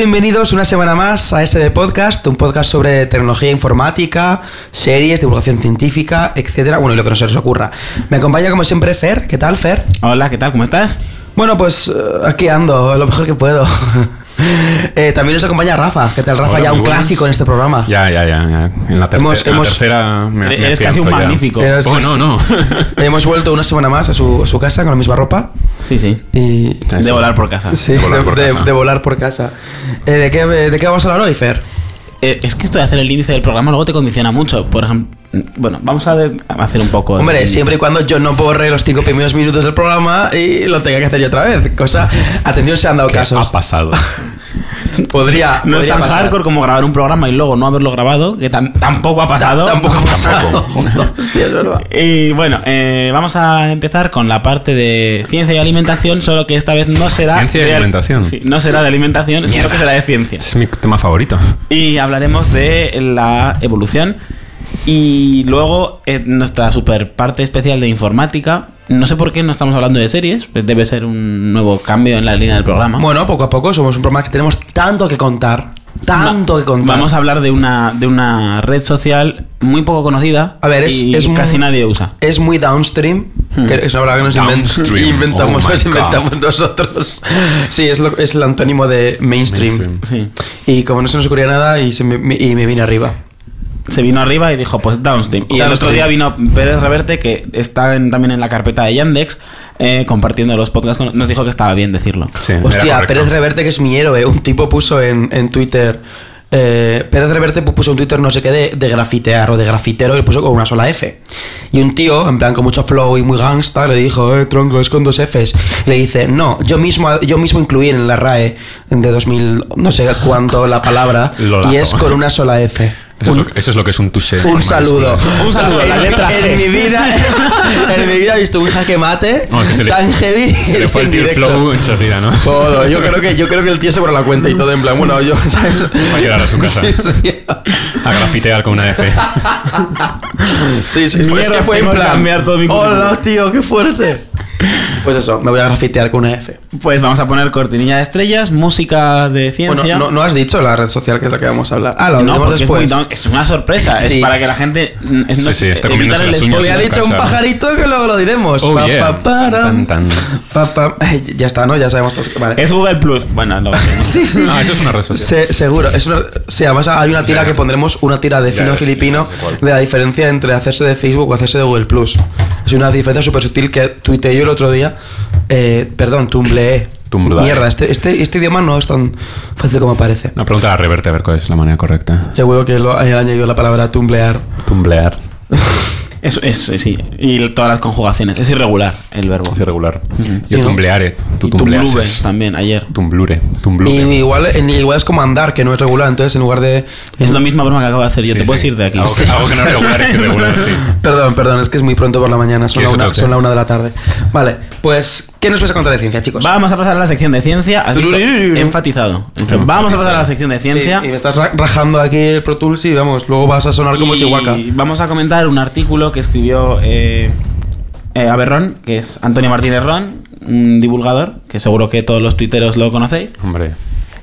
Bienvenidos una semana más a SB Podcast, un podcast sobre tecnología informática, series, divulgación científica, etcétera. Bueno, y lo que no se les ocurra. Me acompaña como siempre Fer. ¿Qué tal, Fer? Hola, ¿qué tal? ¿Cómo estás? Bueno, pues eh, aquí ando, lo mejor que puedo. Eh, también nos acompaña Rafa. ¿Qué tal, Rafa? Hola, ya un clásico en este programa. Ya, ya, ya. ya. En la, terce- Hemos- en la tercera me, me Eres casi un ya. magnífico. Eres Oh, casi- no, no. Hemos vuelto una semana más a su, a su casa con la misma ropa. Sí, sí. Y. De volar por casa. Sí, De volar por de, casa. de volar por casa. Eh, ¿de, qué, ¿De qué vamos a hablar hoy, Fer? Eh, es que esto de hacer el índice del programa luego te condiciona mucho. Por ejemplo, bueno, vamos a, de- a hacer un poco. de Hombre, siempre y cuando yo no borre los cinco primeros minutos del programa y lo tenga que hacer yo otra vez. Cosa. Atención, se han dado ¿Qué ha casos. pasado? Podría. No es tan pasar. hardcore como grabar un programa y luego no haberlo grabado, que tam- tampoco ha pasado. Tampoco ha pasado. Hostia, es verdad. Y bueno, eh, vamos a empezar con la parte de ciencia y alimentación, solo que esta vez no será. Ciencia y alimentación. Sí, no será de alimentación, sino que será de ciencia. Es mi tema favorito. Y hablaremos de la evolución. Y luego en nuestra super parte especial de informática. No sé por qué no estamos hablando de series. Debe ser un nuevo cambio en la línea del programa. Bueno, poco a poco somos un programa que tenemos tanto que contar. Tanto que contar. Vamos a hablar de una, de una red social muy poco conocida. A ver, es- y es muy- casi nadie usa. Es muy downstream, Hmm. que es una palabra que nos Downstream. inventamos, Oh nos inventamos nosotros. Sí, es, lo- es el antónimo de mainstream. Mainstream. Sí. Y como no se nos ocurría nada, y, se me, y me vine arriba. Se vino arriba y dijo, pues downstream. Y el otro día vino Pérez Reverte, que está en- también en la carpeta de Yandex, eh, compartiendo los podcasts. con- nos dijo que estaba bien decirlo. Sí, Hostia. Pérez Reverte, que es mi héroe. Un tipo puso en, en Twitter. eh, Pérez Reverte puso en Twitter no sé qué de, de grafitear o de grafitero y puso con una sola F. Y un tío, en plan con mucho flow y muy gangsta, le dijo, eh, tronco, es con dos Fs. Y le dice, no, yo mismo, yo mismo incluí en la RAE de 2000, no sé cuánto la palabra, Lolazo. y es con una sola F. Eso, Un- es lo, que- eso es lo que es un touché. un normal, saludo. es- Un saludo, la En- letra en, C. mi vida, en mi vida he visto un jaque mate No, es que se le- tan heavy. Se le fue el tío directo. flow enseguida, ¿no? Todo, yo creo que yo creo que el tío se borra la cuenta y todo en plan, bueno, yo, ¿sabes? va a llegar a su casa. Sí, sí. A grafitear con una F. Sí, sí, fue- es Mierda, que fue en plan. cambiar todo mi currículum. Hola, tío, qué fuerte. Pues eso, me voy a grafitear con una F. Pues vamos a poner cortinilla de estrellas, música de Bueno, ciencia. no, no has dicho la red social que es la que vamos a hablar. Ah, lo No, porque es, muy después. es una sorpresa. Sí. Es para que la gente. Es, Sí, sí, está comiéndose el las uñas. en su dicho un pajarito que luego lo diremos. Oh, Pa, yeah. pa. Tan, tan. Pa, Ya está, ¿no? Ya sabemos todos. Vale. Es Google Plus. Bueno, lo Sí, sí. Ah, eso es una red social. Se- seguro. Es una, sí, además hay una tira Ya. que pondremos, una tira de fino sé, filipino de la diferencia entre hacerse de Facebook o hacerse de Google Plus. Es una diferencia súper sutil que tuiteé yo el otro día. Eh, perdón, Tumbleé. Mierda, este, este, este idioma no es tan fácil como parece. No, pregunta a Reverte a ver cuál es la manera correcta. Seguro que lo han añadido la palabra tumblear. Tumblear. Es, es, sí. Y todas las conjugaciones. Es irregular el verbo. Es irregular. Sí, Yo tumbleare. Tú Y tumbleases. también, ayer. Tumblure. Y Tumblure. igual, en- igual es como andar, que no es regular. Entonces, en lugar de. Es la misma broma que acabo de hacer yo. Sí, Te puedes sí. ir de aquí. Algo que, algo que no es regular es irregular, sí. Perdón, perdón, es que es muy pronto por la mañana. Son, ¿Quieres la una, son la una de la tarde. Vale, pues, ¿qué nos vas a contar de ciencia, chicos? Vamos a pasar a la sección de ciencia. ¿Has visto? Enfatizado. Entonces, vamos a pasar a la sección de ciencia. Sí, y me estás ra- rajando aquí el Pro Tools y vamos, luego vas a sonar como Y Chihuahua. Vamos a comentar un artículo que escribió eh, eh, Aberrón, que es Antonio Martínez Ron, un divulgador, que seguro que todos los tuiteros lo conocéis. Hombre.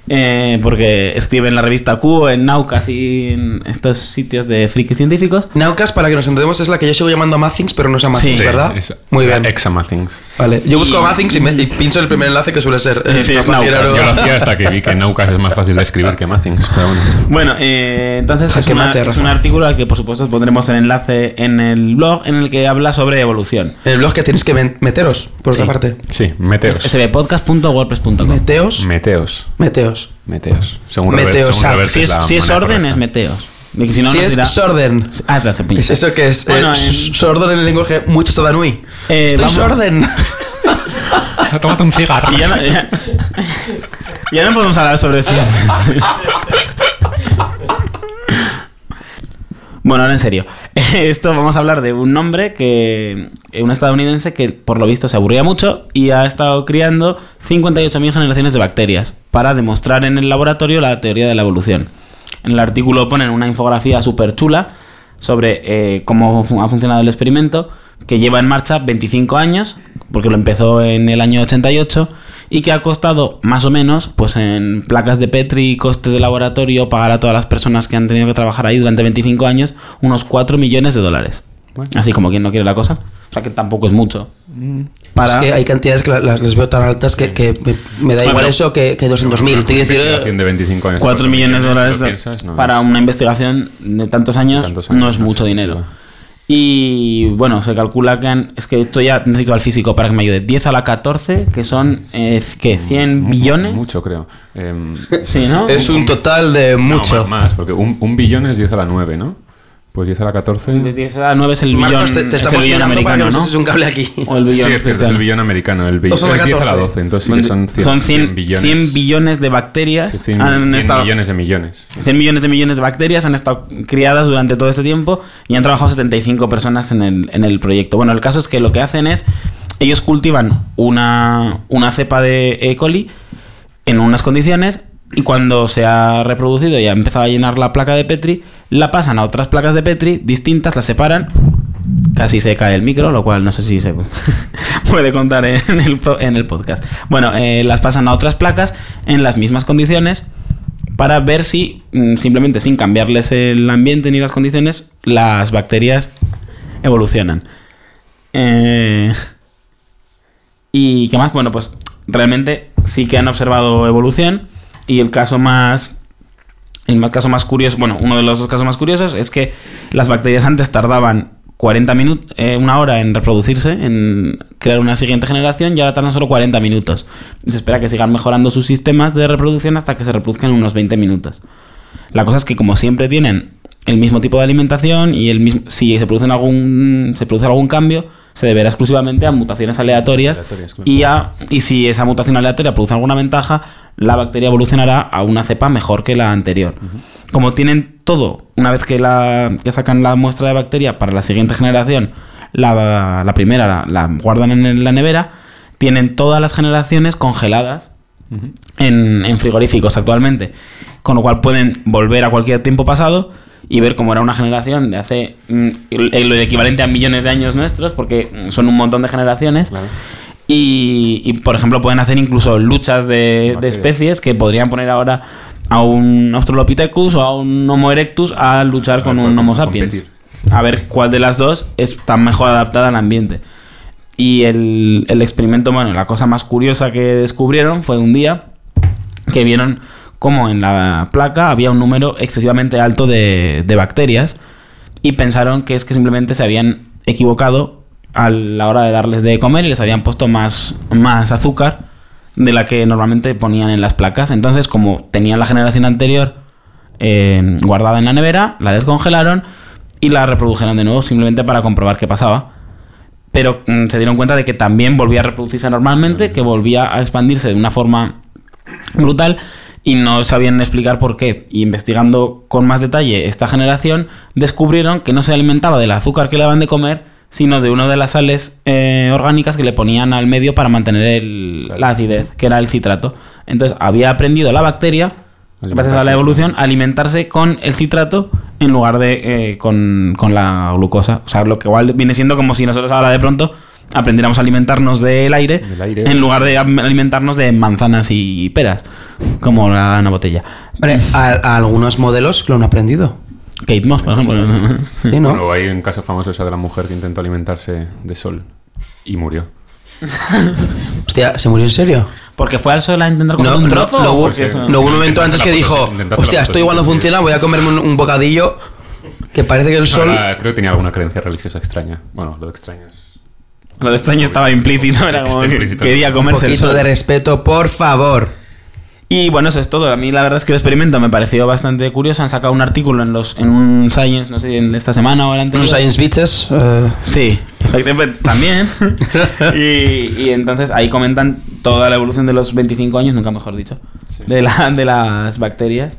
Eh, porque escribe en la revista Q, en Naucas y en estos sitios de friki científicos. Naucas, para que nos entendemos, es la que yo sigo llamando Mathings, pero no es Mathings, Sí. ¿verdad? es- Muy bien. Examathings. Vale, yo busco Y- Mathings y, me- y pincho el primer enlace que suele ser. eh, Sí, es. Naucas, Yo lo hacía hasta que vi que Naucas es más fácil de escribir que Mathings, pero bueno. Bueno, eh, entonces es, una- mate, es un artículo al que por supuesto os pondremos el enlace en el blog en el que habla sobre evolución. En el blog que tenéis que meteros, por otra Sí. parte. Sí, meteos. sbpodcast.wordpress.com. Meteos. Meteos. Meteos. Meteos. Según Meteos, Reverte- según Si es, si es orden, correcta. es meteos. Si no, si es dirá- Sorden. Ah, te hace ¿Es eso que es? Bueno, eh, en- Sorden en el lenguaje mucho Tadanui. Eh, Estoy vamos. Sorden. Tómate un cigarro. Ya, no, ya- ya no podemos hablar sobre ciencias. Bueno, ahora en serio. Esto vamos a hablar de un hombre que. Un estadounidense que por lo visto se aburría mucho y ha estado criando 58.000 generaciones de bacterias para demostrar en el laboratorio la teoría de la evolución. En el artículo ponen una infografía súper chula sobre eh, cómo ha funcionado el experimento, que lleva en marcha 25 años, porque lo empezó en el año 88, y que ha costado más o menos, pues en placas de Petri y costes de laboratorio, pagar a todas las personas que han tenido que trabajar ahí durante 25 años, unos 4 millones de dólares. Bueno. Así como quien no quiere la cosa. O sea que tampoco es mucho. Para... Es que hay cantidades que la- las, les veo tan altas que, que me, me da igual Bueno. eso que, que 200.000. Te quiero decir, Investigación eh, de 25 años. 4 millones de dólares piensas, no para es- una investigación de tantos años, Tantos años, no es no mucho dinero. Y bueno, se calcula que han, es que esto ya necesito al físico para que me ayude. 10 a la 14, que son eh, ¿qué? 100 Mu- billones. Mucho, creo. Em, Sí, ¿no? es un total de no, mucho. más, más, porque un, un billón es 10 a la 9, ¿no? Pues 10 a la 14. 10 a la 9 es el billón, Marcos, te, te es el estamos billón mirando para que americano, nos ¿no? un cable aquí. O el Sí, billón es cierto, es el billón americano. El billón Dos a la es 10 a la 14. 12, entonces sí que son 100, Son 100, 100 billones. 100 billones de bacterias 100, han 100 estado- millones de millones. 100 millones de millones de bacterias han estado criadas durante todo este tiempo y han trabajado 75 personas en el, en el proyecto. Bueno, el caso es que lo que hacen es, ellos cultivan una, una cepa de E. coli en unas condiciones y cuando se ha reproducido y ha empezado a llenar la placa de Petri, la pasan a otras placas de Petri distintas, las separan. Casi se cae el micro, lo cual no sé si se puede contar en el, podcast. Bueno, eh, las pasan a otras placas en las mismas condiciones para ver si mm, simplemente sin cambiarles el ambiente ni las condiciones, las bacterias evolucionan. Eh, ¿Y qué más? Bueno, pues realmente sí que han observado evolución y el caso más... El más- caso más curioso, bueno, uno de los dos casos más curiosos es que las bacterias antes tardaban 40 minutos, una hora en reproducirse, en crear una siguiente generación, y ahora tardan solo 40 minutos. Se espera que sigan mejorando sus sistemas de reproducción hasta que se reproduzcan en unos 20 minutos. La cosa es que como siempre tienen el mismo tipo de alimentación y el mismo, si se produce algún se produce algún cambio, se deberá exclusivamente a mutaciones aleatorias, Aleatorias, claro. y a y si esa mutación aleatoria produce alguna ventaja, la bacteria evolucionará a una cepa mejor que la anterior. Como tienen todo, una vez que la que sacan la muestra de bacteria para la siguiente generación, la, la primera la, la guardan en la nevera, tienen todas las generaciones congeladas en, en frigoríficos actualmente. Con lo cual pueden volver a cualquier tiempo pasado y ver cómo era una generación de hace mm, lo equivalente a millones de años nuestros, porque son un montón de generaciones. Claro. Y, y, por ejemplo, pueden hacer incluso luchas de, de Bacterias. especies que podrían poner ahora a un Australopithecus o a un Homo erectus a luchar A con un Homo sapiens. competir. A ver cuál de las dos está mejor adaptada al ambiente. Y el, el experimento, bueno, la cosa más curiosa que descubrieron fue un día que vieron cómo en la placa había un número excesivamente alto de, de bacterias y pensaron que es que simplemente se habían equivocado a la hora de darles de comer y les habían puesto más, más azúcar de la que normalmente ponían en las placas. Entonces, como tenían la generación anterior eh, guardada en la nevera, la descongelaron y la reprodujeron de nuevo simplemente para comprobar qué pasaba. Pero mm, se dieron cuenta de que también volvía a reproducirse normalmente, que volvía a expandirse de una forma brutal y no sabían explicar por qué. Y investigando con más detalle esta generación, descubrieron que no se alimentaba del azúcar que le daban de comer, sino de una de las sales eh, orgánicas que le ponían al medio para mantener el- la acidez, que era el citrato. Entonces había aprendido la bacteria, gracias a la evolución, a alimentarse con el citrato en lugar de eh, con, con la glucosa. O sea, lo que igual viene siendo como si nosotros ahora de pronto aprendiéramos a alimentarnos del aire, Del aire. en lugar de alimentarnos de manzanas y peras, como la una botella. A, a algunos modelos lo han aprendido. Kate Moss, por ejemplo. Sí, ¿no? Bueno, hay un caso famoso esa de la mujer que intentó alimentarse de sol y murió. Hostia, ¿se murió en serio? Porque fue al sol a intentar comer No, un no, trozo. no o hubo, porque eso- no hubo un momento antes que dijo, hostia, esto igual no fotosíntesis". funciona, voy a comerme un, un bocadillo que parece que el sol... Ahora, creo que tenía alguna creencia religiosa extraña. Bueno, lo extraño es... Lo extraño estaba implícito, era como que quería Un comerse el poquito sol. de respeto, por favor. Y bueno, eso es todo. A mí la verdad es que el experimento me pareció bastante curioso. Han sacado un artículo en los en un Science, no sé, en esta semana o el anterior. Unos Science Bitches. eh, Sí, también. y, y entonces ahí comentan toda la evolución de los 25 años, nunca mejor dicho, Sí. de, la, de las bacterias.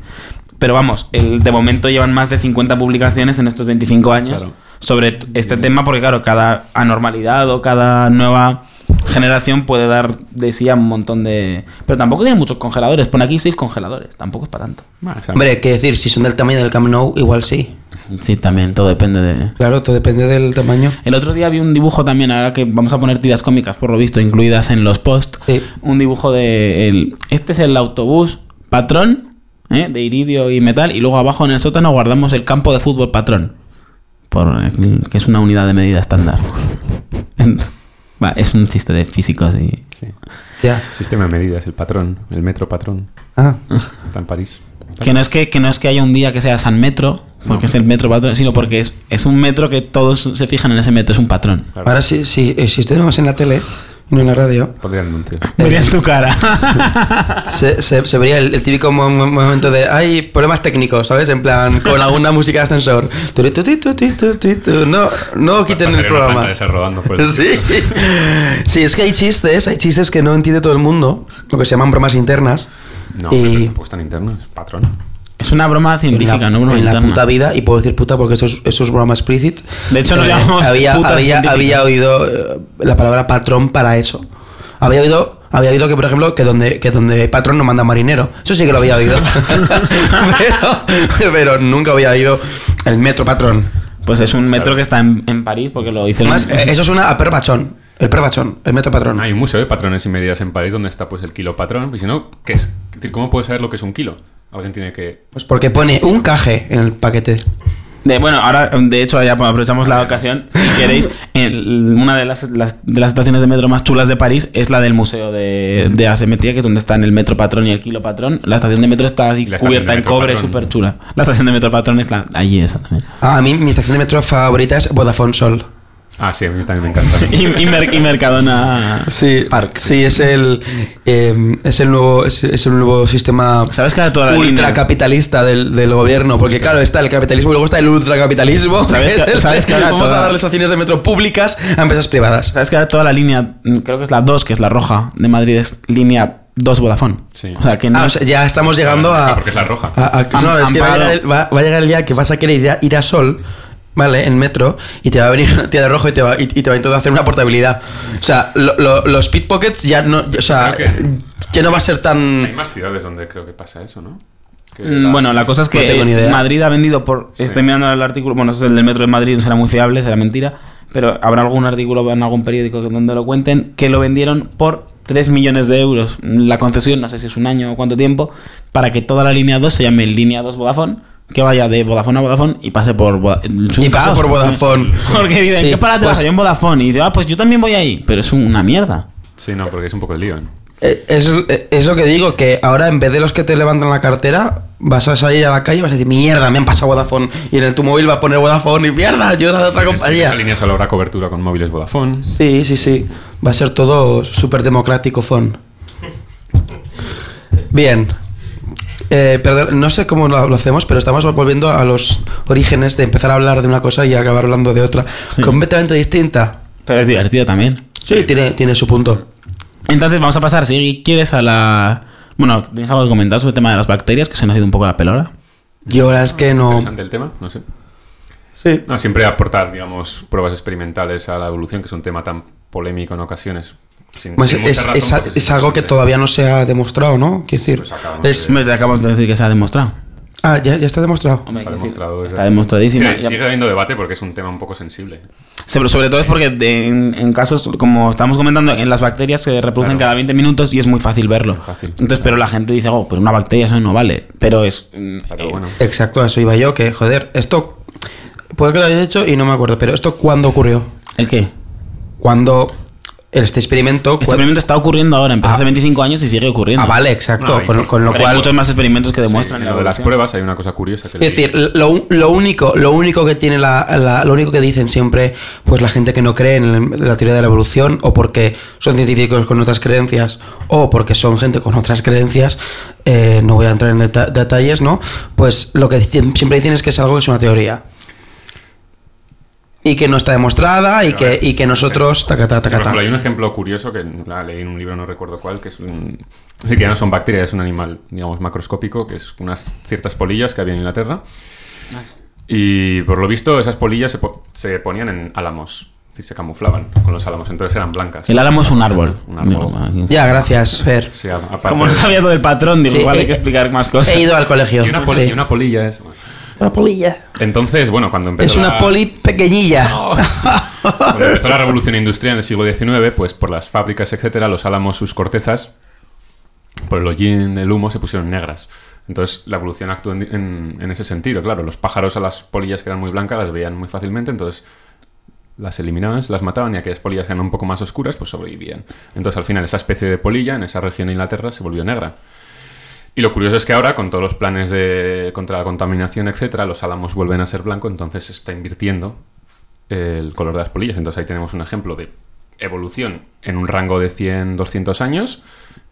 Pero vamos, el, de momento llevan más de 50 publicaciones en estos 25 años Claro. sobre este tema, porque claro, cada anormalidad o cada nueva generación puede dar de sí a un montón de... Pero tampoco tiene muchos congeladores. Pone aquí seis congeladores. Tampoco es para tanto. O sea, Hombre, que decir, si son del tamaño del Camp Nou, igual sí. Sí, también. Todo depende de... Claro, todo depende del tamaño. El otro día vi un dibujo también, ahora que vamos a poner tiras cómicas, por lo visto, incluidas en los posts. Sí. Un dibujo de... el- este es el autobús patrón, ¿eh? de iridio y metal, y luego abajo en el sótano guardamos el campo de fútbol patrón, por, que es una unidad de medida estándar. Va, es un chiste de físicos y... sí. Ya. Sistema de medidas, el patrón, el metro patrón. Ah. Está en París. Que no, es que, que no es que haya un día que sea San Metro, porque es el metro patrón, sino porque es, es un metro que todos se fijan en ese metro, es un patrón. Claro. Ahora eh, si estuviéramos en la tele no en la radio, Pondría el anuncio. Vería en tu cara. se, se, se vería el, el típico mo- mo- momento de hay problemas técnicos, ¿sabes? En plan, con alguna música de ascensor. No, no quiten el programa. rodando por el- Sí. sí, es que hay chistes, hay chistes que no entiende todo el mundo, lo que se llaman bromas internas. No, y pero tampoco es tan interno, es patrón. Es una broma en científica, la, no broma en la puta vida, y puedo decir puta porque eso es, eso es broma explicit. De hecho, nos eh, llamamos había, había, había oído eh, la palabra patrón para eso. Había oído, había oído que, por ejemplo, que donde, que donde hay patrón no manda marinero. Eso sí que lo había oído. pero, pero nunca había oído el metro patrón. Pues es un metro Claro. que está en, en París porque lo hizo Además, eh, eso suena a perbachón. El perbachón, el metro patrón. Hay un museo de patrones y medidas en París donde está pues el kilo patrón. Y si no, ¿qué es? Es decir, ¿cómo puedes saber lo que es un kilo? Alguien tiene que... Pues porque pone un caje en el paquete. De, bueno, ahora de hecho ya aprovechamos la ocasión. Si queréis, el- una de las, las- de las estaciones de metro más chulas de París es la del Museo de, de Asimetría, que es donde están el metro patrón y el kilo patrón. La estación de metro está así cubierta en cobre, súper chula. La estación de metro patrón es la, allí esa también. Ah, a mí mi estación de metro favorita es Vodafone Sol. Ah, sí, a mí también me encanta. Y, y Mer- y Mercadona Sí, Park. sí, es el eh, es el nuevo es, es el nuevo sistema ¿Sabes que toda la línea- ultracapitalista del, del gobierno, porque claro, está el capitalismo y luego está el ultracapitalismo. ¿Sabes que que- es el- sabes que ahora vamos toda- a darle estaciones de metro públicas a empresas privadas. ¿Sabes que ahora toda la línea, mm, creo que es la 2, que es la roja de Madrid, es línea 2 Vodafone? Sí. O sea, que no Ah, o es- sea, ya estamos llegando Ah, a, porque es la roja. a- a- Han- no, es que va a, parado. llegar el, va- va a llegar el día que vas a querer ir a, ir a Sol, ¿vale? En metro, y te va a venir una tía de rojo y te va, y, y te va a intentar hacer una portabilidad. O sea, lo- lo- los pickpockets ya no, o sea, que- ya no va a ser Hay tan... más ciudades donde creo que pasa eso, ¿no? Mm, Bueno, la cosa es que No. Madrid ha vendido por. Sí. Estoy mirando el artículo. Bueno, es el del metro de Madrid, no será muy fiable, será mentira. Pero habrá algún artículo en algún periódico donde lo cuenten que lo vendieron por 3 millones de euros. La concesión, no sé si es un año o cuánto tiempo, para que toda la línea 2 se llame línea 2 Vodafone. Que vaya de Vodafone a Vodafone y pase por Voda- es un Y pasa caos, por Vodafone. Porque dicen, Sí, ¿qué para pues- Yo en Vodafone. Y dice, ah, pues yo también voy ahí. Pero es una mierda. Sí, no, porque es un poco el lío. ¿eh? Eh, Es, es lo que digo, que ahora en vez de los que te levantan la cartera, vas a salir a la calle y vas a decir, mierda, me han pasado Vodafone. Y en el tu móvil va a poner Vodafone y mierda, yo era de otra En compañía. Esa línea solo habrá cobertura con móviles Vodafone. Sí, sí, sí. Va a ser todo súper democrático, phone. Bien. Eh, perdón, no sé cómo lo, lo hacemos, pero estamos volviendo a los orígenes de empezar a hablar de una cosa y acabar hablando de otra. Sí. Completamente distinta. Pero es divertido también. Sí, Tiene, tiene su punto. Entonces vamos a pasar, si quieres, a la... Bueno, ¿tienes algo que comentar sobre el tema de las bacterias? Que se nos ha ido un poco la pelora. Yo ahora es que no. Interesante el tema, no sé. Sí. No, siempre aportar, digamos, pruebas experimentales a la evolución, que es un tema tan polémico en ocasiones. Sin, Pues sin mucha es, razón, es- es algo que todavía no se ha demostrado, ¿no? Quiero decir, Pues acabamos es- de- acabamos de decir que se ha demostrado. Ah, ya, ya está demostrado. Hombre, Está demostrado. está demostradísimo. Sí, sigue habiendo debate porque es un tema un poco sensible. Sí, pero sobre todo es porque de- en, en casos, como estamos comentando, en las bacterias se reproducen Claro. cada 20 minutos y es muy fácil verlo. Fácil. Entonces, pero la gente dice, oh, pero una bacteria eso no vale. Pero es... mm, Pero eh, bueno. Exacto, a eso iba yo, que joder, esto. Puede que lo haya hecho y no me acuerdo, pero ¿esto cuándo ocurrió? ¿El qué? Cuando este experimento. Este experimento está ocurriendo ahora, empezó Ah. hace 25 años y sigue ocurriendo. Ah, vale, exacto. No, y con, con lo Pero hay cual. muchos más experimentos que Sí, demuestran en la lo de las pruebas hay una cosa curiosa que Es decir, lo, lo único, lo único que tiene la, la- lo único que dicen siempre, pues la gente que no cree en la teoría de la evolución, o porque son científicos con otras creencias, o porque son gente con otras creencias, eh, no voy a entrar en deta- detalles, ¿no? Pues lo que siempre dicen es que es algo que es una teoría. Y que no está demostrada, y que, y que nosotros. Tacata, Por tacata. ejemplo, hay un ejemplo curioso que la leí en un libro, no recuerdo cuál, que es un. Decir, que ya no son bacterias, es un animal, digamos, macroscópico, que es unas ciertas polillas que había en Inglaterra. Y por lo visto, esas polillas se, po- se ponían en álamos. Y se camuflaban con los álamos, entonces eran blancas. El álamo es un árbol. Un árbol. Ya, gracias, Fer. Sí, Como no de- sabías lo del patrón, digo, Sí, igual hay he- que explicar más cosas. He ido al colegio. Y una, poli- sí. y una polilla es... Una polilla. Entonces, bueno, cuando empezó Es una la- poli pequeñilla. Cuando empezó la revolución industrial en el siglo XIX, pues por las fábricas, etcétera, los álamos, sus cortezas, por el hollín del humo, se pusieron negras. Entonces la evolución actuó en, en- en ese sentido. Claro, los pájaros a las polillas que eran muy blancas las veían muy fácilmente, entonces las eliminaban, se las mataban y aquellas polillas que eran un poco más oscuras, pues sobrevivían. Entonces al final esa especie de polilla en esa región de Inglaterra se volvió negra. Y lo curioso es que ahora, con todos los planes de, contra la contaminación, etcétera, los álamos vuelven a ser blancos, entonces se está invirtiendo el color de las polillas. Entonces ahí tenemos un ejemplo de evolución en un rango de 100, 200 años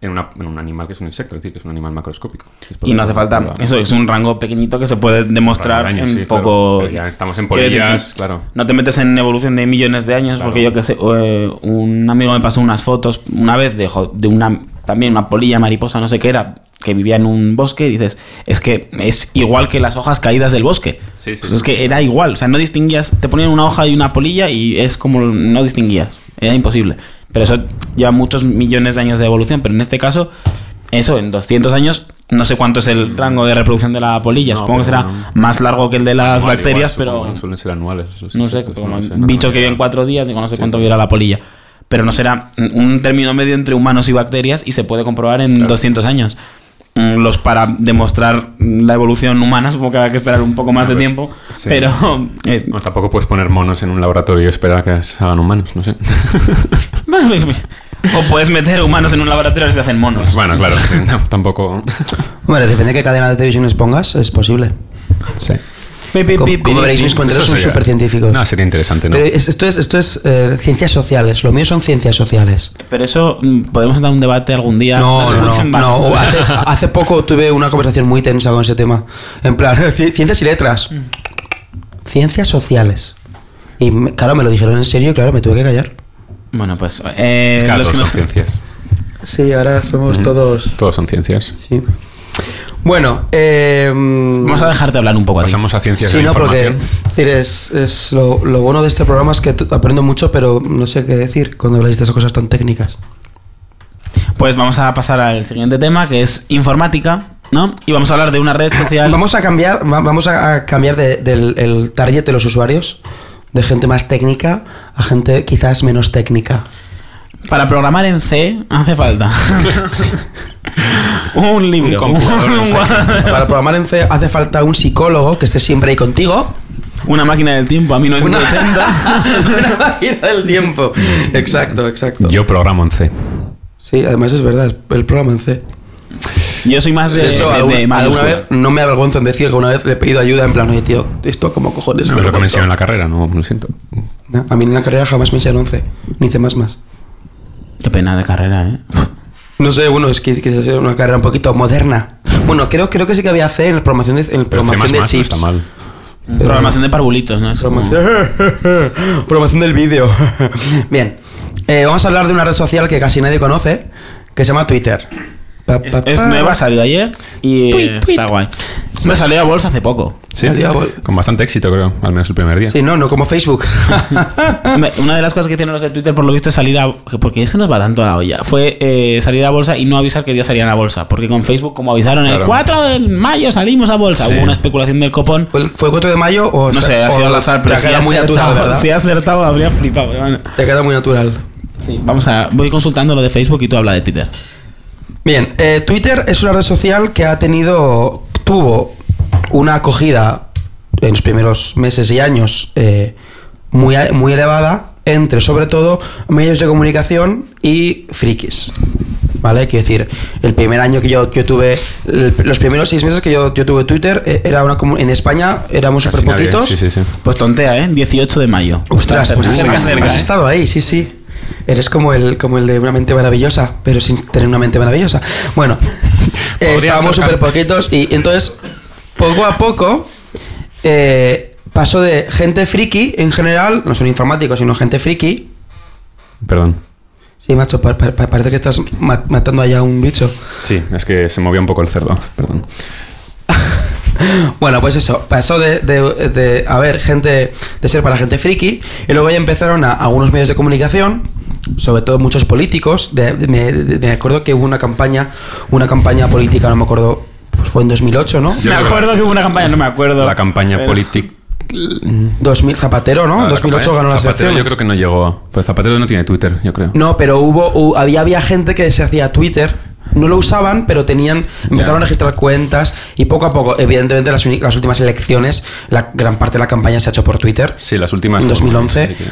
en, una- en un animal que es un insecto, es decir, que es un animal macroscópico. Y no hace falta. Eso es un rango pequeñito que se puede demostrar años, en sí, poco. Ya estamos en polillas, claro. No te metes en evolución de millones de años, Claro. porque yo que sé, eh, un amigo me pasó unas fotos una vez de, de una también una polilla mariposa, no sé qué era, que vivía en un bosque y dices, es que es igual que las hojas caídas del bosque. Sí, sí, Pues sí. es que era igual, o sea, no distinguías, te ponían una hoja y una polilla y es como no distinguías, era imposible. Pero eso lleva muchos millones de años de evolución, pero en este caso, eso, en 200 años, no sé cuánto es el rango de reproducción de la polilla, No, supongo que será más largo que el de las Anual bacterias, igual, pero ¿no? Suelen ser anuales. esos no sé, como no sé, un no bicho tengo que cuatro días, digo, no sé cuánto vivirá la polilla. Pero no será un término medio entre humanos y bacterias y se puede comprobar en 200 años. Mm, Los para demostrar la evolución humana, supongo que habrá que esperar un poco más de pues, tiempo, sí. pero eh, No, tampoco puedes poner monos en un laboratorio y esperar a que se hagan humanos, no sé. o puedes meter humanos en un laboratorio y se hacen monos. bueno, claro, sí, no, tampoco. Hombre, depende de qué cadena de televisiones pongas, es posible. Sí. Como, veréis, mis comentarios Eso son sería- súper científicos. No, sería interesante, ¿no? Pero es- esto es, esto es eh, ciencias sociales. Lo mío son ciencias sociales. Pero eso mm, podemos entrar en un debate algún día. No, no, no. No. Hace, hace poco tuve una conversación muy tensa con ese tema. En plan, ci- ciencias y letras. Ciencias sociales. Y claro, me lo dijeron en serio y claro, me tuve que callar. Bueno, pues eh, Claro, los que son nos- ciencias. Sí, ahora somos todos. Todos son ciencias. Sí. Bueno, eh, Vamos a dejarte hablar un poco. Pasamos a ciencias Sí, de no, porque información. es, decir, es, es lo, lo bueno de este programa es que aprendo mucho, pero no sé qué decir cuando habláis de esas cosas tan técnicas. Pues vamos a pasar al siguiente tema, que es informática, ¿no? Y vamos a hablar de una red social. Vamos a cambiar, va- vamos a a cambiar de- del el target de los usuarios, de gente más técnica a gente quizás menos técnica. Para programar en C hace falta un libro. Un un- Para programar en C hace falta un psicólogo que esté siempre ahí contigo. una máquina del tiempo a Una, 1980. una máquina del tiempo. Exacto, exacto. Yo programo en C. Sí, además es verdad, el programa en C. Yo soy más de, De hecho, de- de alguna, vez no me avergonzo en decir que una vez le he pedido ayuda en plan, oye tío, esto como cojones. No, me es lo lo que me monto?". enseñaron en la carrera, no lo siento. No, a mí en la carrera jamás me enseñaron C, ni C más más. Qué pena de carrera, ¿eh? No sé, bueno, es que quizás era una carrera un poquito moderna. Bueno, creo, creo que sí que había C en la programación de, en C++ programación de no chips. está mal. Programación de parvulitos, ¿no? Es como- Programación, del vídeo. Bien, eh, vamos a hablar de una red social que casi nadie conoce, que se llama Twitter. Pa, Es, pa, es pa. nueva, salió ayer y Tweet, tweet. está guay. Me salió a bolsa hace poco. Sí, diablo. con bastante éxito, creo, al menos el primer día. Sí, no, no como Facebook. Una de las cosas que hicieron los de Twitter, por lo visto, es salir a. Porque eso nos va tanto a la olla. Fue eh, salir a bolsa y no avisar que día salían a bolsa. Porque con Facebook, como avisaron el Claro. 4 de mayo salimos a bolsa, Sí. hubo una especulación del copón. ¿Fue el, fue el 4 de mayo o No sé, ha sido al azar, te pero ha si quedado ha muy natural, acertado, ¿verdad? Si ha acertado, habría flipado. Te ha quedado muy natural. Sí, vamos a. Voy consultando lo de Facebook y tú habla de Twitter. Bien, eh, Twitter es una red social que ha tenido, tuvo una acogida en los primeros meses y años eh, muy, muy elevada entre sobre todo medios de comunicación y frikis. ¿Vale? Quiero decir, el primer año que yo, yo tuve, el- los primeros seis meses que yo, yo tuve Twitter, eh, era una en España éramos súper poquitos. Sí, sí, sí. Pues tontea, ¿eh? 18 de mayo. Ostras, pues has, cerca, has- cerca, has ¿eh? estado ahí, sí, sí. Eres como el, como el de una mente maravillosa, pero sin tener una mente maravillosa. Bueno, eh, estábamos súper poquitos y entonces, poco a poco, eh, pasó de gente friki en general, no son informáticos, sino gente friki. Perdón. Sí, macho, pa- pa- pa- parece que estás ma- matando allá a un bicho. Sí, es que se movía un poco el cerdo, perdón. Bueno, pues eso, pasó de, de, de haber gente, de ser para gente friki, y luego ya empezaron a algunos medios de comunicación, sobre todo muchos políticos. De, me, acuerdo que hubo una campaña, una campaña política, no me acuerdo, fue en 2008, ¿no? Yo me acuerdo que hubo una campaña, no me acuerdo. La campaña Pero- política. 2000, Zapatero, ¿no? Ah, En 2008 ganó las Zapatero elecciones. Yo creo que no llegó. Pero Zapatero no tiene Twitter, yo creo. No, pero hubo, hu- había, había gente que se hacía Twitter. No lo usaban, pero tenían, empezaron a registrar cuentas y poco a poco, evidentemente las, últimas elecciones, la gran parte de la campaña se ha hecho por Twitter. Sí, las últimas. En fueron 2011. así que-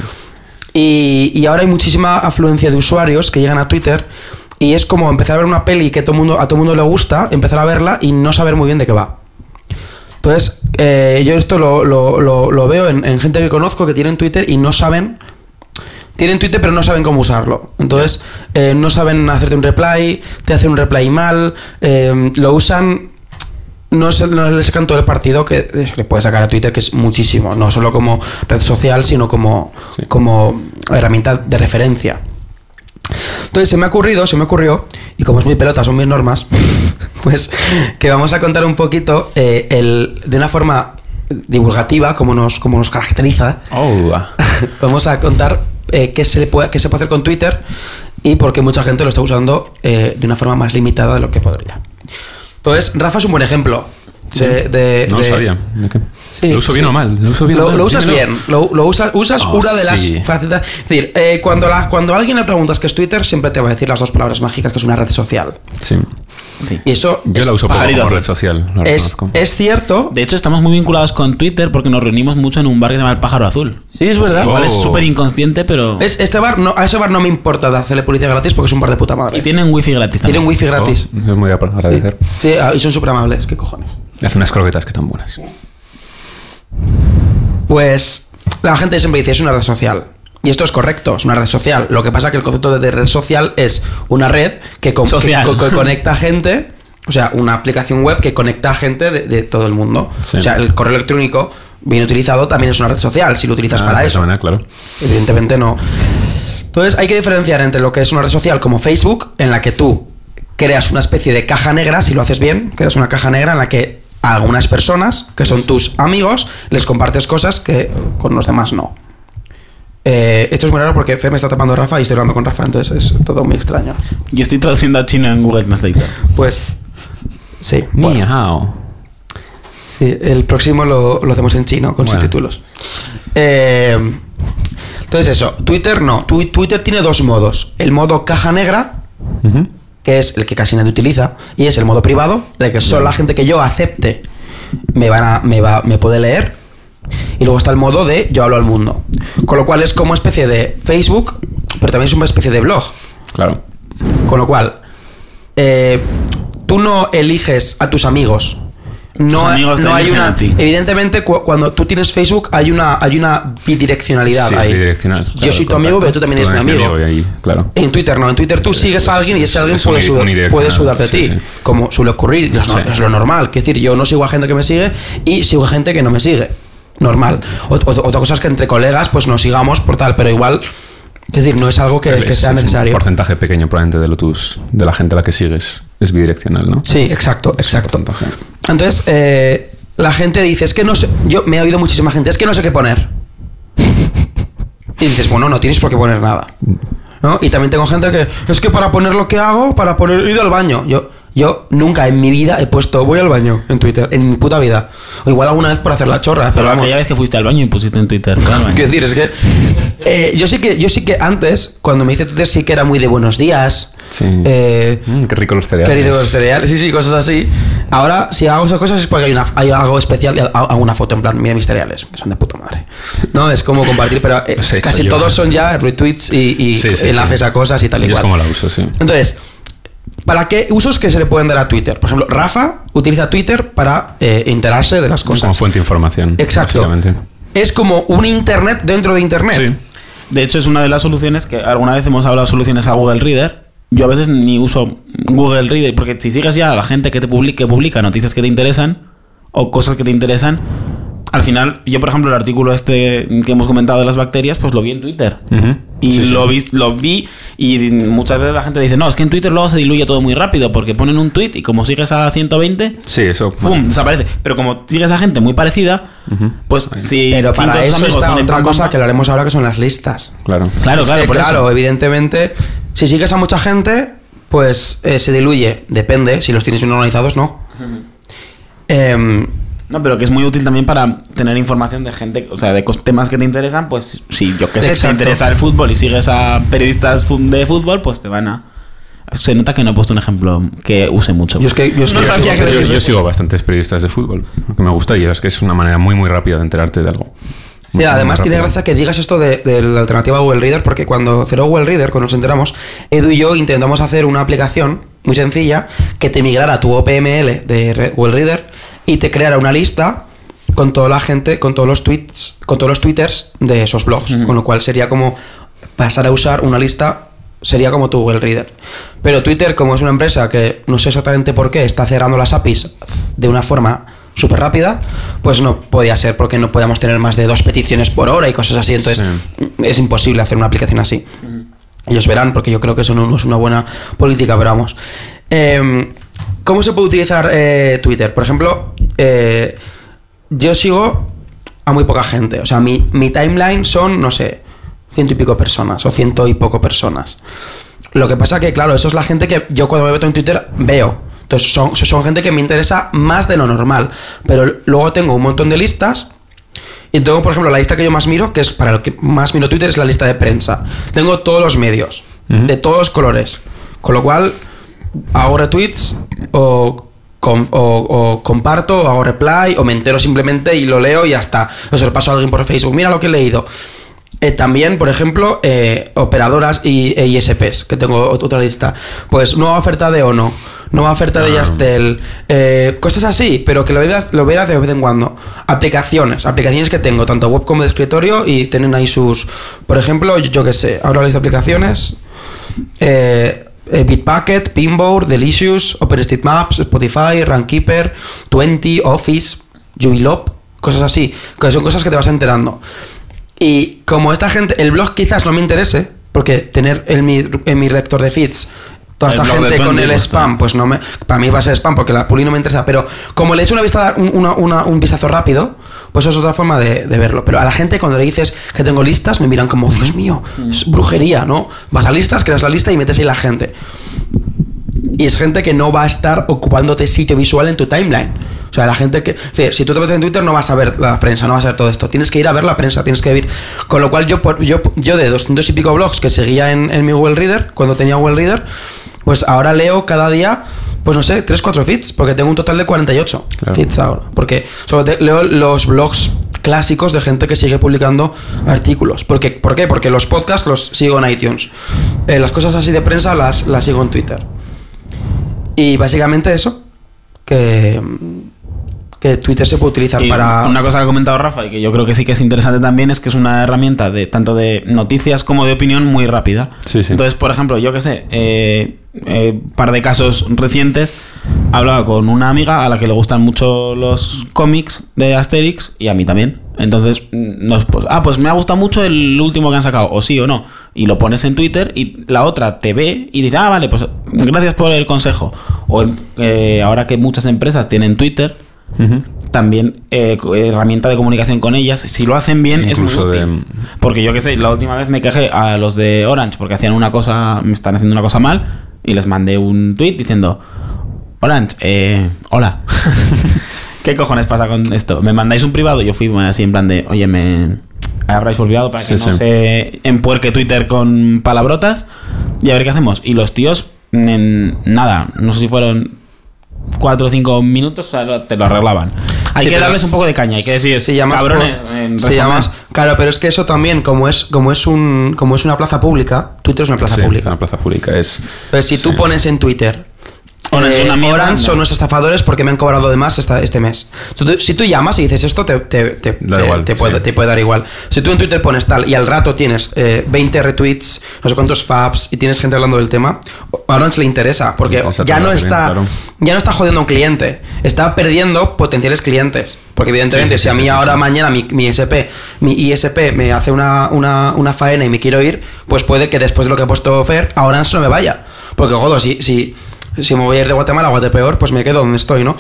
Y, y ahora hay muchísima afluencia de usuarios que llegan a Twitter y es como empezar a ver una peli que todo mundo, a todo mundo le gusta, empezar a verla y no saber muy bien de qué va. Entonces, eh, yo esto lo, lo- lo- lo veo en, en gente que conozco que tienen Twitter y no saben. Tienen Twitter pero no saben cómo usarlo. Entonces, eh, no saben hacerte un reply, te hacen un reply mal, eh, lo usan no, se, no le sacan todo el partido que eh, le puede sacar a Twitter, que es muchísimo, no solo como red social, sino como, Sí. como herramienta de referencia. Entonces se me ha ocurrido, se me ocurrió, y como es mi pelota, son mis normas, pues que vamos a contar un poquito eh, el, de una forma divulgativa, como nos, como nos caracteriza, Oh, vamos a contar eh, qué, se le puede, qué se puede hacer con Twitter y por qué mucha gente lo está usando eh, de una forma más limitada de lo que podría. Entonces, Rafa es un buen ejemplo. De, de- no lo de- sabía. ¿De qué? Sí, ¿Lo uso sí. bien o mal? ¿Lo uso bien o Lo, mal? lo usas Dímelo. bien, lo, lo usas, usas Oh, una de las facetas. Es decir, eh, cuando, la, cuando a alguien le preguntas qué es Twitter, siempre te va a decir las dos palabras mágicas que es una red social. Sí. Sí. Y eso Yo es, la uso poco como red social. es, es cierto. De hecho, estamos muy vinculados con Twitter porque nos reunimos mucho en un bar que se llama El Pájaro Azul. Sí, es verdad. Igual es Oh. súper inconsciente, pero. Es, este bar, no, a ese bar no me importa hacerle publicidad gratis porque es un bar de puta madre. Y tienen wifi gratis también. Tienen wifi gratis. Oh, es muy a agradecer. Sí, ah, y son súper amables. ¿Qué cojones? Hace unas croquetas que están buenas. Pues la gente siempre dice es una red social. Y esto es correcto, es una red social. Lo que pasa es que el concepto de red social es una red que, con- que- que conecta gente, o sea, una aplicación web que conecta gente de, de todo el mundo. Sí. O sea, el correo electrónico bien utilizado también es una red social, si lo utilizas Ah, para eso. manera, claro. Evidentemente no. Entonces hay que diferenciar entre lo que es una red social como Facebook, en la que tú creas una especie de caja negra, si lo haces bien, creas una caja negra en la que a algunas personas, que son tus amigos, les compartes cosas que con los demás no. Eh, esto es muy raro porque Fer me está tapando a Rafa y estoy hablando con Rafa, entonces es todo muy extraño. Yo estoy traduciendo a chino en Google Translate. Pues sí, Ni bueno, hao. sí, el próximo lo, lo hacemos en chino con Bueno. subtítulos. Eh, entonces eso, Twitter no, Twi- Twitter tiene dos modos. El modo caja negra. Que es el que casi nadie utiliza, y es el modo privado, de que solo la gente que yo acepte me, van a, me, va, me puede leer. Y luego está el modo de yo hablo al mundo. Con lo cual es como especie de Facebook, pero también es una especie de blog. Claro. Con lo cual, eh, tú no eliges a tus amigos. No, amigos no hay una. Evidentemente, cu- cuando tú tienes Facebook, hay una, hay una bidireccionalidad Sí, ahí. bidireccional. Yo soy tu amigo, pero tú también eres mi amigo. ahí, claro. En Twitter no, en Twitter tú Es- sigues a alguien y ese alguien puede, sudar, puede sudar de sí, ti, sí. como suele ocurrir, es, no- Sí. es lo normal. Es decir, yo no sigo a gente que me sigue y sigo a gente que no me sigue. Normal. Ot- ot- otra cosa es que entre colegas pues nos sigamos por tal, pero igual, es decir, no es algo que, sea es necesario. Un porcentaje pequeño probablemente de, lo tus, de la gente a la que sigues es bidireccional, ¿no? Sí, exacto, exacto. Entonces, eh, la gente dice, es que no sé, yo me he oído muchísima gente, es que no sé qué poner. Y dices, bueno, no tienes por qué poner nada. ¿No? Y también tengo gente que, es que para poner lo que hago, para poner, he ido al baño. Yo, yo nunca en mi vida he puesto, voy al baño en Twitter, en mi puta vida. O igual alguna vez por hacer la chorra, pero Pero vamos. aquella vez que fuiste al baño y pusiste en Twitter. claro, Quiero decir, es que eh, yo sí que yo sí que antes, cuando me hice Twitter, sí que era muy de buenos días. Sí. Eh, Mm, qué rico los cereales. Querido los cereales, sí, sí, cosas así. Ahora, si hago esas cosas es porque hay, una, hay algo especial hago una foto en plan, mira mis cereales, que son de puta madre. No, es como compartir, pero eh, casi yo. todos son ya retweets y, y Sí, sí, enlaces sí. a cosas y tal y Y es cual. como la uso, sí. Entonces, ¿para qué usos que se le pueden dar a Twitter? Por ejemplo, Rafa utiliza Twitter para eh, enterarse de las Como cosas. fuente de información. Exacto. Es como un internet dentro de internet. Sí. De hecho, es una de las soluciones que alguna vez hemos hablado de soluciones a Google Reader. Yo a veces ni uso Google Reader, porque si sigues ya a la gente que te publica, que publica noticias que te interesan o cosas que te interesan, al final, yo por ejemplo, el artículo este que hemos comentado de las bacterias, pues lo vi en Twitter. Y Sí, sí. Lo, vi, lo vi y muchas veces la gente dice, no, es que en Twitter luego se diluye todo muy rápido porque ponen un tweet y como sigues a 120, Sí, eso. ¡pum! desaparece. Pero como sigues a gente muy parecida, pues si... Pero para eso amigos está otra cosa que lo haremos ahora que son las listas. Claro. Claro, Es claro, que, por eso. claro, evidentemente, si sigues a mucha gente, pues eh, se diluye. Depende, si los tienes bien organizados, no. Em, No, pero que es muy útil también para tener información de gente, o sea, de temas que te interesan, pues si yo que sé, te Exacto. interesa el fútbol y sigues a periodistas de fútbol, pues te van a... Se nota que no he puesto un ejemplo que use mucho. yo es que, yo es que No yo sigo- que Yo, decir yo eso. sigo bastantes periodistas de fútbol, que me gusta y es que es una manera muy muy rápida de enterarte de algo. Sí, Muy, además muy tiene gracia que digas esto de, de la alternativa a Google Reader, porque cuando cerró Google Reader, cuando nos enteramos, Edu y yo intentamos hacer una aplicación muy sencilla que te migrara tu OPML de Google Reader y te creara una lista con toda la gente, con todos los tweets, con todos los twitters de esos blogs, con lo cual sería como pasar a usar una lista sería como tu Google Reader. Pero Twitter, como es una empresa que no sé exactamente por qué está cerrando las APIs de una forma súper rápida, pues no podía ser porque no podíamos tener más de dos peticiones por hora y cosas así. Entonces es imposible hacer una aplicación así. Ellos verán, porque yo creo que eso no es una buena política, pero vamos. Em, ¿Cómo se puede utilizar eh, Twitter? Por ejemplo, eh, yo sigo a muy poca gente. O sea, mi, mi timeline son, no sé, ciento y pico personas o ciento y poco personas. Lo que pasa que, claro, eso es la gente que yo cuando me meto en Twitter veo. Entonces son, son gente que me interesa más de lo normal. Pero luego tengo un montón de listas. Y tengo, por ejemplo, la lista que yo más miro, que es para lo que más miro Twitter, es la lista de prensa. Tengo todos los medios, de todos los colores. Con lo cual, hago retweets o, o- o comparto, o hago reply, o me entero simplemente y lo leo y ya está. O se lo paso a alguien por Facebook. Mira lo que he leído. Eh, también, por ejemplo, eh, operadoras y e ISPs, que tengo ot- otra lista. Pues nueva oferta de Ono, nueva oferta de Ah. Yastel, eh, cosas así, pero que lo veas, lo veas de vez en cuando. Aplicaciones, aplicaciones que tengo, tanto web como de escritorio, y tienen ahí sus. Por ejemplo, yo, yo qué sé, abro la lista de aplicaciones. Eh, eh, Bitbucket, Pinboard, Delicious, OpenStreetMaps, Spotify, Runkeeper, 20, Office, Jubilop, cosas así. Que son cosas que te vas enterando. Y como esta gente, el blog quizás no me interese, porque tener en mi, en mi lector de feeds toda esta gente con 20, el spam, pues no me. Para mí va a ser spam, porque la puli no me interesa. Pero como le he hecho una vista, un, una- una- un vistazo rápido, pues eso es otra forma de, de verlo. Pero a la gente, cuando le dices que tengo listas, me miran como, Dios mío, es brujería, ¿no? Vas a listas, creas la lista y metes ahí la gente. Y es gente que no va a estar ocupándote sitio visual en tu timeline. O sea, la gente que. es decir, si tú te metes en Twitter no vas a ver la prensa, no vas a ver todo esto. Tienes que ir a ver la prensa, tienes que ir. Con lo cual, yo, yo, yo de 200 y pico blogs que seguía en, en mi Google Reader, cuando tenía Google Reader, pues ahora leo cada día, pues no sé, 3, 4 feeds, porque tengo un total de 48 Claro. feeds ahora. Porque solo te- leo los blogs clásicos de gente que sigue publicando artículos. Porque, ¿Por qué? Porque los podcasts los sigo en iTunes. Eh, las cosas así de prensa las, las sigo en Twitter. Y básicamente eso, que, que Twitter se puede utilizar Y para... Una cosa que ha comentado Rafa y que yo creo que sí que es interesante también es que es una herramienta de tanto de noticias como de opinión muy rápida. Sí, sí. Entonces, por ejemplo, yo que sé, eh, eh, par de casos recientes, hablaba con una amiga a la que le gustan mucho los cómics de Asterix y a mí también. Entonces, mm, nos, pues, ah, pues me ha gustado mucho el último que han sacado, o sí o no. Y lo pones en Twitter y la otra te ve y dice, ah, vale, pues gracias por el consejo. O eh, ahora que muchas empresas tienen Twitter, también eh, herramienta de comunicación con ellas. Si lo hacen bien, Incluso es muy de- útil. Porque yo que sé, la última vez me quejé a los de Orange porque hacían una cosa, me están haciendo una cosa mal y les mandé un tweet diciendo, Orange, eh, hola. ¿Qué cojones pasa con esto? Me mandáis un privado, yo fui así en plan de, oye, me habráis por privado para que Sí, no sí. se empuerque Twitter con palabrotas y a ver qué hacemos. Y los tíos, en nada, no sé si fueron cuatro o cinco minutos, o sea, te lo arreglaban. Hay Sí, que pero darles un poco de caña, hay que decir, si llamas cabrones, por- en si responder. llamas- claro, pero es que eso también, como es, como es un, como es una plaza pública, Twitter es una plaza Sí, pública. Una plaza pública es. Entonces, si tú pones en Twitter, Orange no. son unos estafadores porque me han cobrado de más esta- este mes. Tú- si tú llamas y dices esto, te, te, te- Da te- igual, te puede, sí. te puede dar igual. Si tú en Twitter pones tal y al rato tienes eh, 20 retweets, no sé cuántos faps y tienes gente hablando del tema, a Orange le interesa porque Interesa ya no está claro. ya no está jodiendo a un cliente, está perdiendo potenciales clientes. Porque evidentemente Sí, sí, si a sí, mí sí, ahora sí. mañana mi, mi SP, mi ISP me hace una, una, una faena y me quiero ir, pues puede que después de lo que ha puesto Fer, a Orange no me vaya. Porque, joder, si, si, si me voy a ir de Guatemala a Guatepeor, pues me quedo donde estoy, ¿no?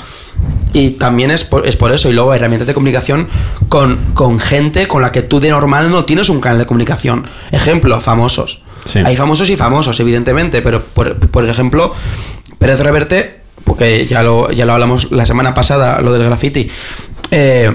Y también es por, es por eso. Y luego herramientas de comunicación con, con gente con la que tú de normal no tienes un canal de comunicación. Ejemplo, famosos. Sí. Hay famosos y famosos, evidentemente, pero por, por ejemplo, Pérez Reverte, porque ya lo, ya lo hablamos la semana pasada, lo del graffiti, eh,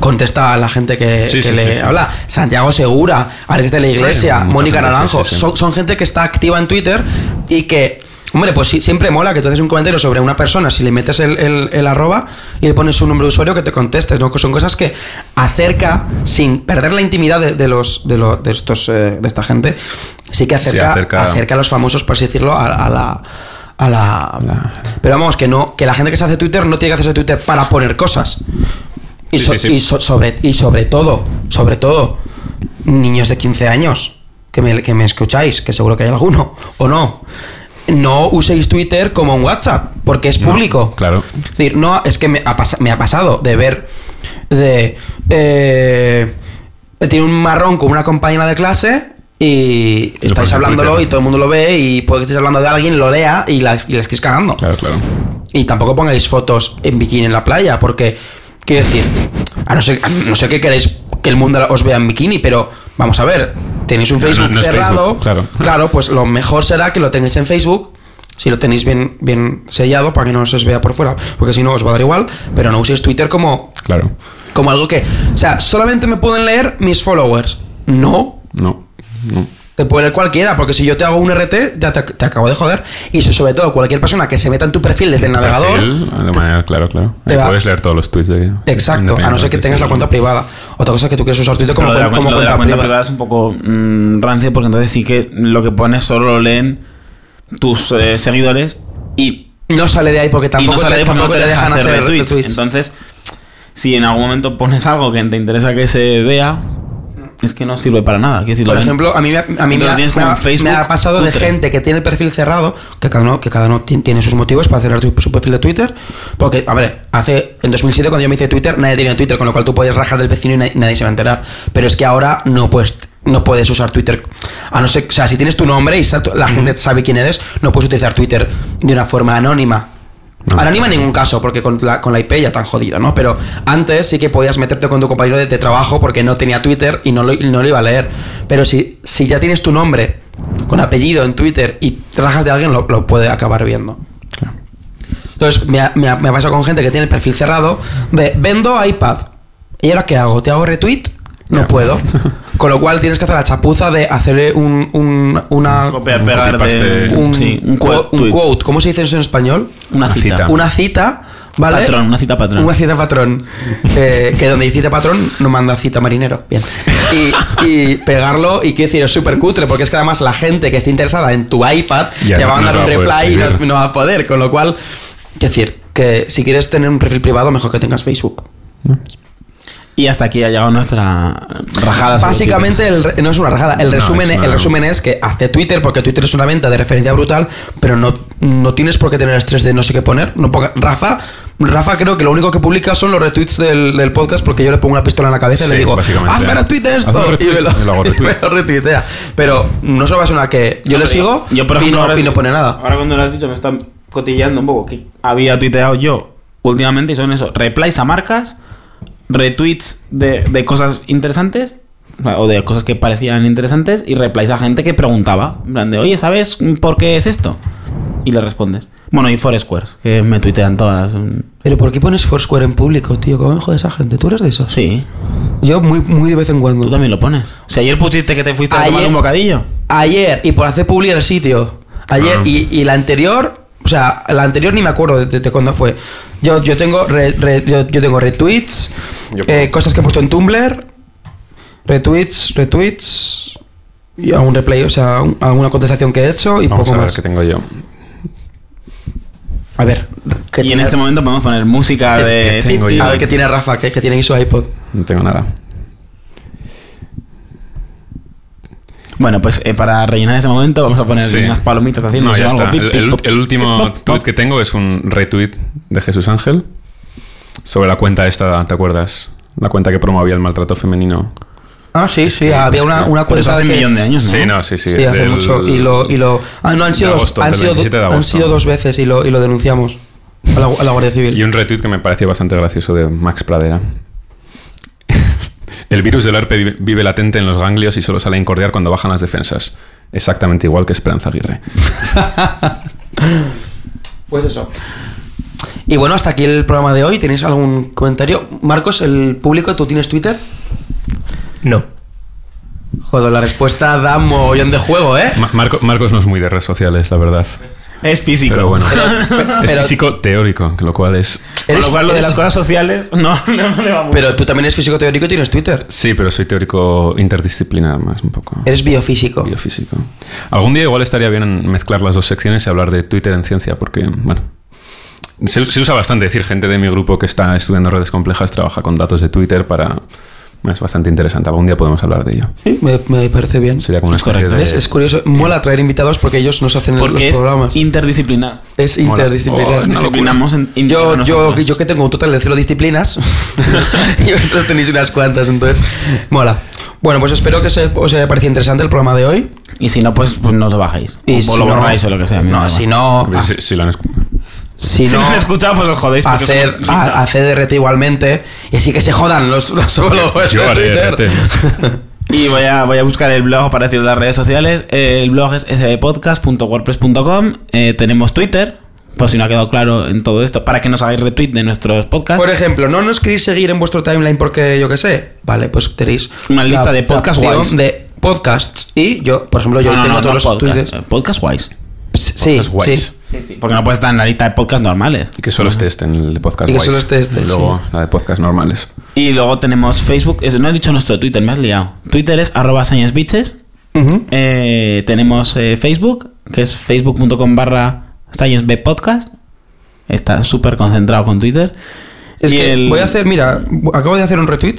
contesta a la gente que, Sí, que sí, le sí, habla. Santiago Segura, Alex de la Iglesia, Mónica Naranjo, son gente que está activa en Twitter y que, hombre, pues sí, siempre mola que tú haces un comentario sobre una persona, si le metes el, el- el arroba y le pones un nombre de usuario que te contestes, ¿no? Que son cosas que acerca, sin perder la intimidad de, de los, de, lo- de estos, eh, de esta gente, sí que acerca, acerca- acerca a los famosos, por así decirlo, a, a la... A la... Pero vamos, que no, que la gente que se hace Twitter no tiene que hacerse Twitter para poner cosas. Y, Sí, so- sí, sí. y so- sobre, y sobre todo, sobre todo, niños de 15 años, que me, que me escucháis, que seguro que hay alguno, o no, no uséis Twitter como un WhatsApp, porque es No, público. claro. Es decir, no, es que me ha, pas- me ha pasado de ver, de... Eh, tiene un marrón con una compañera de clase y lo estáis hablándolo Twitter. y todo el mundo lo ve y puede que estéis hablando de alguien, lo lea y la, y la estéis cagando. Claro, claro. Y tampoco pongáis fotos en bikini en la playa, porque, quiero decir, a no ser, a no ser que queréis que el mundo os vea en bikini, pero vamos a ver, tenéis un no, Facebook no cerrado, Facebook, claro. pues lo mejor será que lo tengáis en Facebook, si lo tenéis bien, bien sellado para que no se os vea por fuera, porque si no os va a dar igual, pero no uséis Twitter como, Claro. como algo que, o sea, solamente me pueden leer mis followers. No, No. no. Te puede leer cualquiera, porque si yo te hago un RT, ya te, te acabo de joder. Y so- sobre todo, cualquier persona que se meta en tu perfil desde el navegador. Perfil, de manera, claro, claro. Te Ahí va- puedes leer todos los tweets de Exacto, a no ser que tengas la cuenta privada. Otra cosa es que tú quieres usar Twitter como, Pero lo de la, cuen- como lo de la cuenta, cuenta privada. privada es un poco mm, rancio porque entonces sí que lo que pones solo lo leen tus eh, seguidores y, No sale de ahí porque tampoco, no sale te, de porque no tampoco te te dejan hacer retweets. retweets. Entonces, si en algún momento pones algo que te interesa que se vea, es que no sirve para nada. Decir, Por ejemplo, a mí, me, ha- a mí me, ha, me me pasado de gente que tiene el perfil cerrado, que cada uno, que cada uno ti- tiene sus motivos para cerrar su perfil de Twitter. Porque, a ver, hace en 2007 cuando yo me hice Twitter, nadie tenía Twitter, con lo cual tú puedes rajar del vecino y nadie, nadie se va a enterar. Pero es que ahora no puedes, no puedes usar Twitter. A no ser, o sea, si tienes tu nombre y la gente sabe quién eres, no puedes utilizar Twitter de una forma anónima. No. Anónima en ningún caso, porque con la, con la IP ya tan jodido, ¿no? Pero antes sí que podías meterte con tu compañero de, de trabajo porque no tenía Twitter y no lo, no lo iba a leer. Pero si, si ya tienes tu nombre con apellido en Twitter y rajas de alguien, lo, lo puede acabar viendo. Claro. Entonces, me ha, me, me ha pasado con gente que tiene el perfil cerrado de vendo iPad. ¿Y ahora qué hago? ¿Te hago retweet? No puedo. Con lo cual tienes que hacer la chapuza de hacerle un, un- una, copiar, un pegar de un, sí, un quote, quote, un tweet. quote. ¿Cómo se dice eso en español? una Una cita. cita. Una cita, ¿vale? Patrón, una cita patrón. Una cita patrón. Eh, que donde hay cita patrón no manda cita marinero. Bien. Y, y pegarlo, y quiero decir, es súper cutre, porque es que además la gente que esté interesada en tu iPad Ya te no- va a no mandar te un va a poder reply y no, escribir. no va a poder. Con lo cual, quiero decir, que si quieres tener un perfil privado, mejor que tengas Facebook. Y hasta aquí ha llegado nuestra rajada. Básicamente, el re- no es una rajada. El No, resumen, es una- el resumen es que hazte Twitter, porque Twitter es una venta de referencia brutal, pero no, no tienes por qué tener estrés de no sé qué poner. No ponga- Rafa, Rafa creo que lo único que publica son los retweets del, del podcast, porque yo le pongo una pistola en la cabeza y Sí, le digo, básicamente. hazme retweet de esto. Hazme y retweet, me lo, y lo hago y me retweet. lo retuitea. Pero no solo es una que yo No, le sigo yo, por y, ejemplo, no, ahora- y no pone nada. Ahora cuando lo has dicho me están cotilleando un poco que había tuiteado yo últimamente y son eso, replies a marcas, retweets de, de cosas interesantes o de cosas que parecían interesantes y replies a gente que preguntaba, en plan de, oye, ¿sabes por qué es esto? Y le respondes. Bueno, y Foursquare, que me tuitean todas. mm, Pero ¿por qué pones Foursquare en público, tío? ¿Cómo me jode esa gente? ¿Tú eres de esos? Sí, Yo muy, muy de vez en cuando. tú también lo pones. O sea, ayer pusiste que te fuiste a tomar un bocadillo. Ayer, y por hacer publi el sitio. Ayer, Ah. y, y la anterior, o sea, la anterior ni me acuerdo de, de- de cuándo fue. Yo, yo tengo re- re- yo, yo tengo retweets, Yo eh, cosas que he puesto en Tumblr, retweets, retweets, y algún replay, o sea, un- alguna contestación que he hecho y Vamos poco a ver más. qué tengo yo. A ver, ¿qué Y en este momento podemos poner música ¿Qué- de. qué tengo yo? A ver qué tiene Rafa, que, que tiene ahí su iPod. No tengo nada. Bueno, pues eh, para rellenar ese momento vamos a poner Sí. unas palomitas haciendo No, ya algo. está. Pip, El, pip, el- pop, el último pip, tweet que tengo es un retweet de Jesús Ángel sobre la cuenta esta, ¿te acuerdas? La cuenta que promovía el maltrato femenino. Ah, sí, sí, que- había una, una Pero eso cuenta hace un que... millón de años, ¿no? Sí, no, sí, sí. Sí, hace del- mucho. Y lo, y lo. Ah, no, han sido, de dos, agosto, han, sido, 27 de han sido dos veces y lo, y lo denunciamos a la, a la Guardia Civil. Y un retweet que me pareció bastante gracioso de Max Pradera. El virus del herpe vive, vive latente en los ganglios y solo sale a incordiar cuando bajan las defensas. Exactamente igual que Esperanza Aguirre. Pues eso. Y bueno, hasta aquí el programa de hoy. ¿Tenéis algún comentario? Marcos, el público, ¿tú tienes Twitter? No. Joder, la respuesta da mogollón de juego, ¿eh? Ma- Marco- Marcos no es muy de redes sociales, la verdad. Es físico. Pero bueno, es pero- físico teórico, lo cual es... Eres- lo cual, lo de las cosas sociales no, no le va mucho. Pero tú también eres físico teórico y tienes Twitter. Sí, pero soy teórico interdisciplinar más, un poco. Eres biofísico. Biofísico. Algún día igual estaría bien mezclar las dos secciones y hablar de Twitter en ciencia, porque, bueno, se, se usa bastante decir gente de mi grupo que está estudiando redes complejas trabaja con datos de Twitter para... Es bastante interesante. Algún día podemos hablar de ello. Sí, me, me parece bien. Sería como una Es correcto. Es curioso. Mola traer invitados porque ellos nos hacen Porque los es programas. interdisciplinar. es interdisciplinar. Oh, es Disciplinamos en, en- Yo, yo, yo que tengo un total de cero disciplinas y vosotros tenéis unas cuantas, entonces mola. Bueno, pues espero que se, os haya parecido interesante el programa de hoy. Y si no, pues, pues no lo bajáis. Y o si lo no- borráis o lo que sea. No, si no, A ver si, si lo han escu- si Si no, no han escuchado, pues os jodéis. hacer, a- hacer RT igualmente. Y así que se jodan los, los followers Yo de haré Twitter. RT. Y voy a, voy a buscar el blog para decir las redes sociales. El blog es sbpodcast.wordpress.com. Eh, tenemos Twitter, por si no ha quedado claro en todo esto, para que nos hagáis retweet de nuestros podcasts. Por ejemplo, ¿no nos queréis seguir en vuestro timeline porque yo qué sé? Vale, pues tenéis Una lista la- de podcast la guays. opción de podcasts. Y yo, por ejemplo, yo No, no, tengo no, todos no los podcast, tweets. eh, Podcast wise. Sí, Podcast guays. sí. Porque no puede estar en la lista de podcast normales. Y que solo esté este en el de podcast Y que solo esté este, Y luego sí. la de podcast normales. Y luego tenemos Facebook. Eso, no he dicho nuestro Twitter, me has liado. Twitter es arroba. Eh, tenemos eh, Facebook, que es facebook.com barra sciencebpodcast. Está súper concentrado con Twitter. Es Y que el- voy a hacer, mira, acabo de hacer un retweet.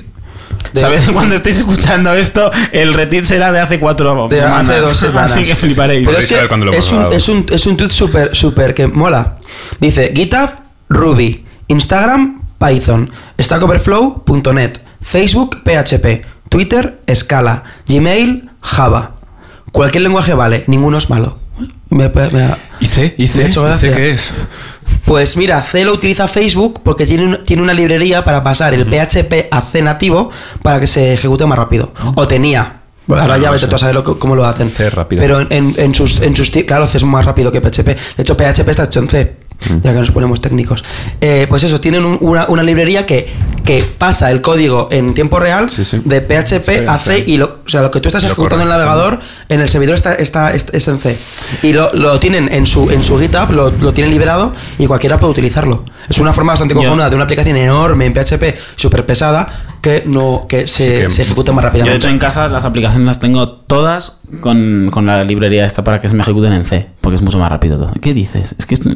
De- ¿Sabes? Cuando estéis escuchando esto, el retweet será de hace cuatro De semanas. hace dos semanas. Así que fliparéis. Pero Podéis es que es un, es, un, es un tweet súper, súper que mola. Dice GitHub, Ruby, Instagram, Python, StackOverflow.net, Facebook, PHP, Twitter, Scala, Gmail, Java. Cualquier lenguaje vale, ninguno es malo. Me- me- me- ¿Y C? ¿Y Me C? ha hecho ¿Y C qué es? Pues mira, C lo utiliza Facebook porque tiene, un- tiene una librería para pasar el PHP a C nativo para que se ejecute más rápido. O tenía. Bueno, Ahora ya no vete sé. tú a saber lo cómo lo hacen. C rápido. Pero en, en- en sus, en sus Claro, C es más rápido que PHP. De hecho, PHP está hecho en C. Ya que nos ponemos técnicos. Eh, pues eso, tienen un- una, una librería que, que pasa el código en tiempo real Sí, sí. de PHP Sí, a C y lo, o sea, lo que tú estás ejecutando en el navegador en el servidor está, está, es, es en C. Y lo, lo tienen en su, en su GitHub, lo, lo tienen liberado y cualquiera puede utilizarlo. Es una forma bastante cojonada de una aplicación enorme en PHP, súper pesada, que no que se, Sí que- se ejecuta más Yo, de rápidamente. hecho, en casa las aplicaciones las tengo todas con, con la librería esta para que se me ejecuten en C, porque es mucho más rápido todo. ¿Qué dices? Es que esto-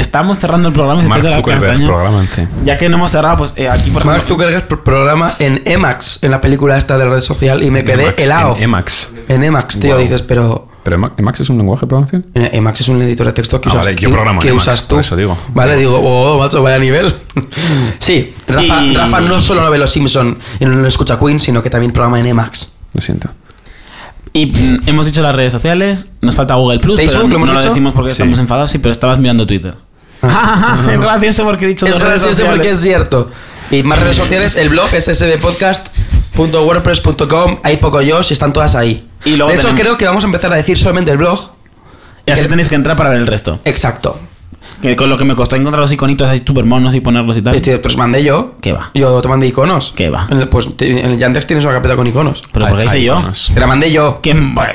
estamos cerrando el programa y se te Mark la Zuckerberg castaña. programa en C. Ya que no hemos cerrado, pues eh, aquí, por Mark ejemplo... Zuckerberg pro- programa en Emacs, en la película esta de la red social, y me quedé Emacs, helado. en Emacs. En Emacs, tío, Wow. dices, pero. ¿Pero Ema- Emacs es un lenguaje de programación? en Emacs es un editor de texto que Ah, usas, vale, yo que- programo en que Emacs, usas tú. por eso digo. Vale, digo, oh, macho, vaya nivel. sí, Rafa, Y- Rafa no solo no ve los Simpson y no escucha Queen, sino que también programa en Emacs. Lo siento. Y mm, hemos dicho las redes sociales, nos falta Google Plus, Facebook, pero ¿lo hemos no lo dicho? decimos porque Sí. estamos enfadados, sí, pero estabas mirando Twitter. es gracioso porque he dicho Es gracioso porque es cierto. Y más redes sociales, el blog es sbpodcast.wordpress.com, hay poco yo, si están todas ahí. Y luego de hecho, tenemos- creo que vamos a empezar a decir solamente el blog. Y así tenéis que entrar para ver el resto. Exacto. Que con lo que me costó encontrar los iconitos ahí super monos y ponerlos y tal. Este, te los mandé yo. ¿Qué va? Yo te mandé iconos. ¿Qué va? En el, pues te- en el Yandex tienes una carpeta con iconos. Pero porque Hay- hice yo. iconos. Te la mandé yo. ¿Quién va?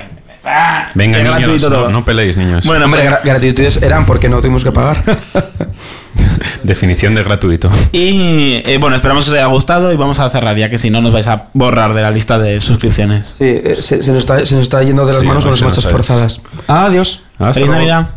Ah, Venga, niños, gratuito no, todo. no peleéis, niños. Bueno, Hombre, pues- gra- gratitudes eran porque no tuvimos que pagar. Definición de gratuito. Y eh, bueno, esperamos que os haya gustado y vamos a cerrar ya que si no nos vais a borrar de la lista de suscripciones. sí, eh, se, se nos está, se nos está yendo de las Sí, manos con las marchas ha- forzadas. Adiós. Hasta ¡Feliz luego. Navidad!